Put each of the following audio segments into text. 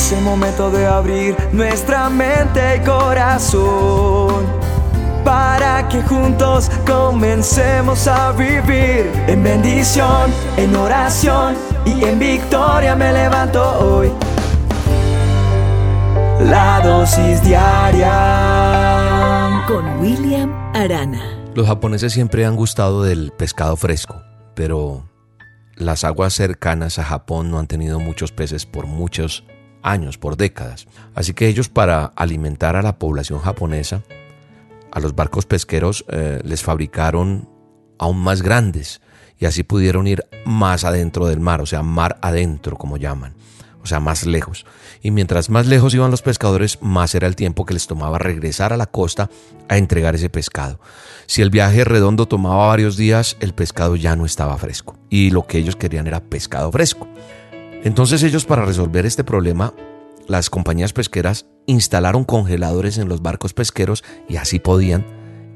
Es el momento de abrir nuestra mente y corazón para que juntos comencemos a vivir en bendición, en oración y en victoria me levanto hoy. La dosis diaria con William Arana. Los japoneses siempre han gustado del pescado fresco, pero las aguas cercanas a Japón no han tenido muchos peces por muchos años, por décadas. Así que ellos para alimentar a la población japonesa, a los barcos pesqueros eh, les fabricaron aún más grandes y así pudieron ir más adentro del mar, o sea, mar adentro como llaman, o sea, más lejos. Y mientras más lejos iban los pescadores, más era el tiempo que les tomaba regresar a la costa a entregar ese pescado. Si el viaje redondo tomaba varios días, el pescado ya no estaba fresco y lo que ellos querían era pescado fresco. Entonces ellos para resolver este problema, las compañías pesqueras instalaron congeladores en los barcos pesqueros y así podían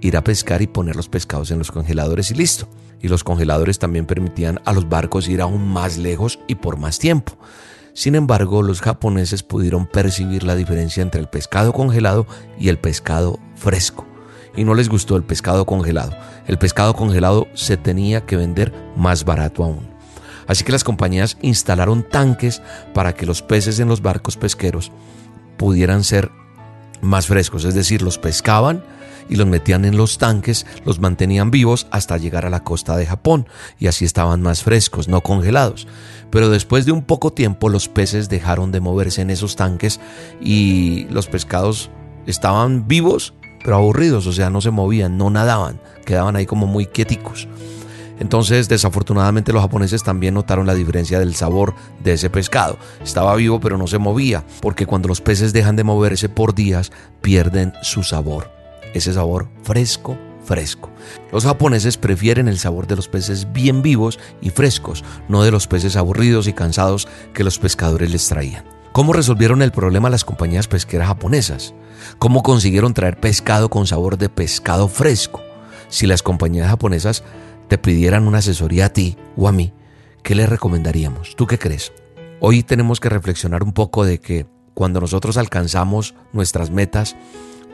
ir a pescar y poner los pescados en los congeladores y listo. Y los congeladores también permitían a los barcos ir aún más lejos y por más tiempo. Sin embargo, los japoneses pudieron percibir la diferencia entre el pescado congelado y el pescado fresco. Y no les gustó el pescado congelado. El pescado congelado se tenía que vender más barato aún. Así que las compañías instalaron tanques para que los peces en los barcos pesqueros pudieran ser más frescos, es decir, los pescaban y los metían en los tanques, los mantenían vivos hasta llegar a la costa de Japón y así estaban más frescos, no congelados. Pero después de un poco tiempo los peces dejaron de moverse en esos tanques y los pescados estaban vivos pero aburridos, o sea, no se movían, no nadaban, quedaban ahí como muy quieticos. Entonces, desafortunadamente, los japoneses también notaron la diferencia del sabor de ese pescado. Estaba vivo, pero no se movía, porque cuando los peces dejan de moverse por días, pierden su sabor. Ese sabor fresco, fresco. Los japoneses prefieren el sabor de los peces bien vivos y frescos, no de los peces aburridos y cansados que los pescadores les traían. ¿Cómo resolvieron el problema las compañías pesqueras japonesas? ¿Cómo consiguieron traer pescado con sabor de pescado fresco? Si las compañías japonesas te pidieran una asesoría a ti o a mí, ¿qué le recomendaríamos? ¿Tú qué crees? Hoy tenemos que reflexionar un poco de que cuando nosotros alcanzamos nuestras metas,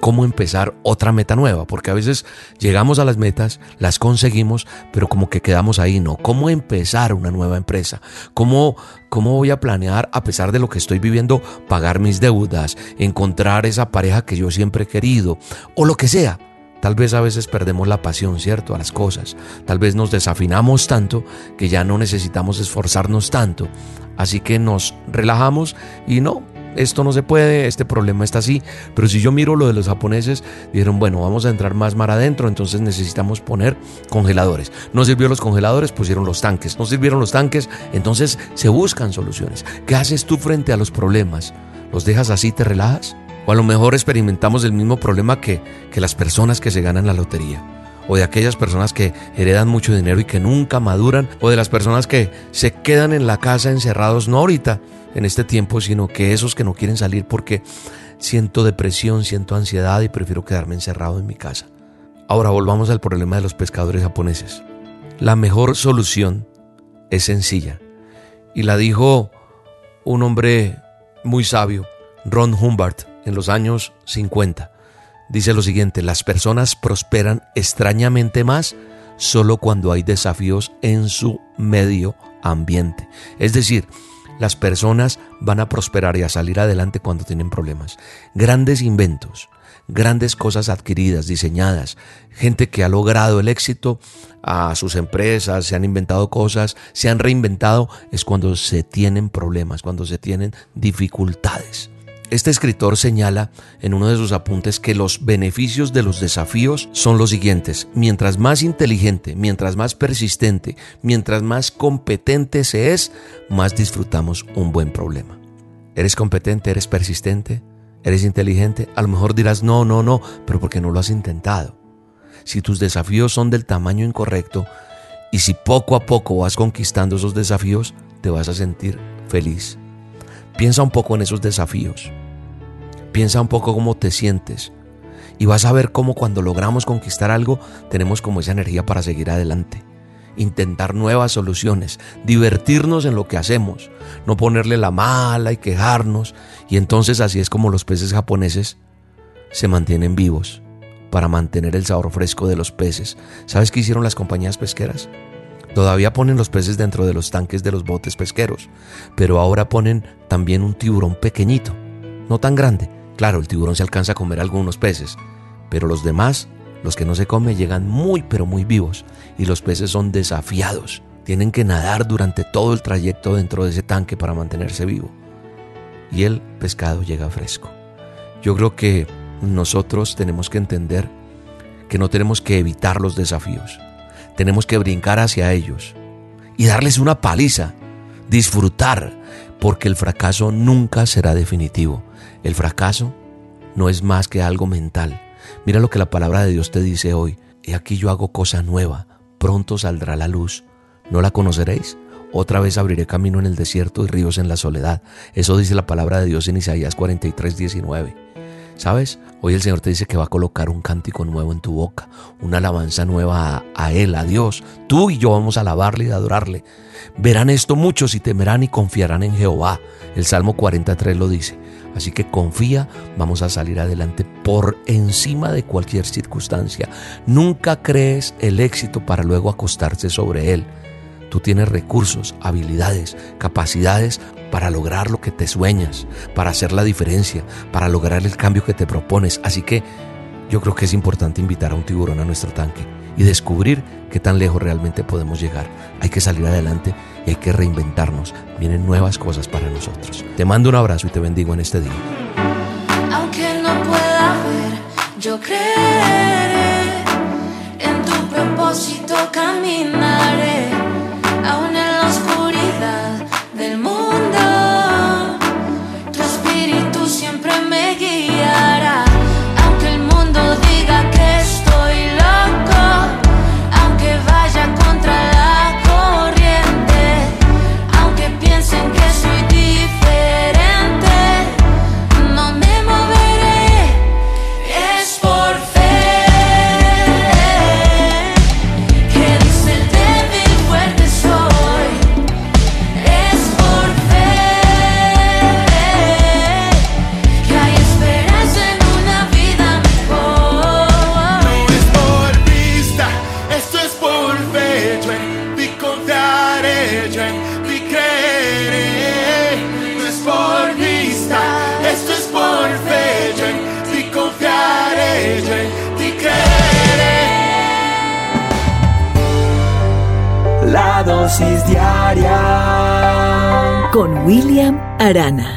cómo empezar otra meta nueva, porque a veces llegamos a las metas, las conseguimos, pero como que quedamos ahí, ¿no? ¿Cómo empezar una nueva empresa? ¿Cómo, cómo voy a planear, a pesar de lo que estoy viviendo, pagar mis deudas, encontrar esa pareja que yo siempre he querido, o lo que sea? Tal vez a veces perdemos la pasión, ¿cierto? A las cosas. Tal vez nos desafinamos tanto que ya no necesitamos esforzarnos tanto. Así que nos relajamos y no, esto no se puede, este problema está así. Pero si yo miro lo de los japoneses, dijeron, bueno, vamos a entrar más mar adentro, entonces necesitamos poner congeladores. No sirvió los congeladores, pusieron los tanques. No sirvieron los tanques, entonces se buscan soluciones. ¿Qué haces tú frente a los problemas? ¿Los dejas así, te relajas? O a lo mejor experimentamos el mismo problema que, que las personas que se ganan la lotería. O de aquellas personas que heredan mucho dinero y que nunca maduran. O de las personas que se quedan en la casa encerrados, no ahorita, en este tiempo, sino que esos que no quieren salir porque siento depresión, siento ansiedad y prefiero quedarme encerrado en mi casa. Ahora volvamos al problema de los pescadores japoneses. La mejor solución es sencilla y la dijo un hombre muy sabio, Ron Humbert, en los años 50. Dice lo siguiente, las personas prosperan extrañamente más solo cuando hay desafíos en su medio ambiente. Es decir, las personas van a prosperar y a salir adelante cuando tienen problemas. Grandes inventos, grandes cosas adquiridas, diseñadas, gente que ha logrado el éxito a sus empresas, se han inventado cosas, se han reinventado, es cuando se tienen problemas, cuando se tienen dificultades. Este escritor señala en uno de sus apuntes que los beneficios de los desafíos son los siguientes. Mientras más inteligente, mientras más persistente, mientras más competente se es, más disfrutamos un buen problema. ¿Eres competente? ¿Eres persistente? ¿Eres inteligente? A lo mejor dirás no, no, no, pero porque no lo has intentado. Si tus desafíos son del tamaño incorrecto y si poco a poco vas conquistando esos desafíos, te vas a sentir feliz. Piensa un poco en esos desafíos. Piensa un poco cómo te sientes y vas a ver cómo cuando logramos conquistar algo tenemos como esa energía para seguir adelante. intentar nuevas soluciones, divertirnos en lo que hacemos, no ponerle la mala y quejarnos. Y entonces así es como los peces japoneses se mantienen vivos para mantener el sabor fresco de los peces. ¿Sabes qué hicieron las compañías pesqueras? Todavía ponen los peces dentro de los tanques de los botes pesqueros, pero ahora ponen también un tiburón pequeñito, no tan grande. Claro, el tiburón se alcanza a comer algunos peces, pero los demás los que no se comen llegan muy pero muy vivos y los peces son desafiados. Tienen que nadar durante todo el trayecto dentro de ese tanque para mantenerse vivo. Y el pescado llega fresco. Yo creo que nosotros tenemos que entender que no tenemos que evitar los desafíos. Tenemos que brincar hacia ellos y darles una paliza, disfrutar, porque el fracaso nunca será definitivo. El fracaso no es más que algo mental Mira lo que la palabra de Dios te dice hoy. He aquí yo hago cosa nueva, pronto saldrá la luz. ¿No la conoceréis? Otra vez abriré camino en el desierto y ríos en la soledad. Eso dice la palabra de Dios en Isaías 43, 19. ¿Sabes? Hoy el Señor te dice que va a colocar un cántico nuevo en tu boca, una alabanza nueva a, Él, a Dios. Tú y yo vamos a alabarle y adorarle. Verán esto muchos y temerán y confiarán en Jehová. El Salmo 43 lo dice. Así que confía, vamos a salir adelante por encima de cualquier circunstancia. Nunca crees el éxito para luego acostarse sobre él. Tú tienes recursos, habilidades, capacidades para lograr lo que te sueñas, para hacer la diferencia, para lograr el cambio que te propones. Así que yo creo que es importante invitar a un tiburón a nuestro tanque y descubrir qué tan lejos realmente podemos llegar. Hay que salir adelante y hay que reinventarnos. Vienen nuevas cosas para nosotros. Te mando un abrazo y te bendigo en este día. Aunque no pueda ver, yo creeré Con William Arana.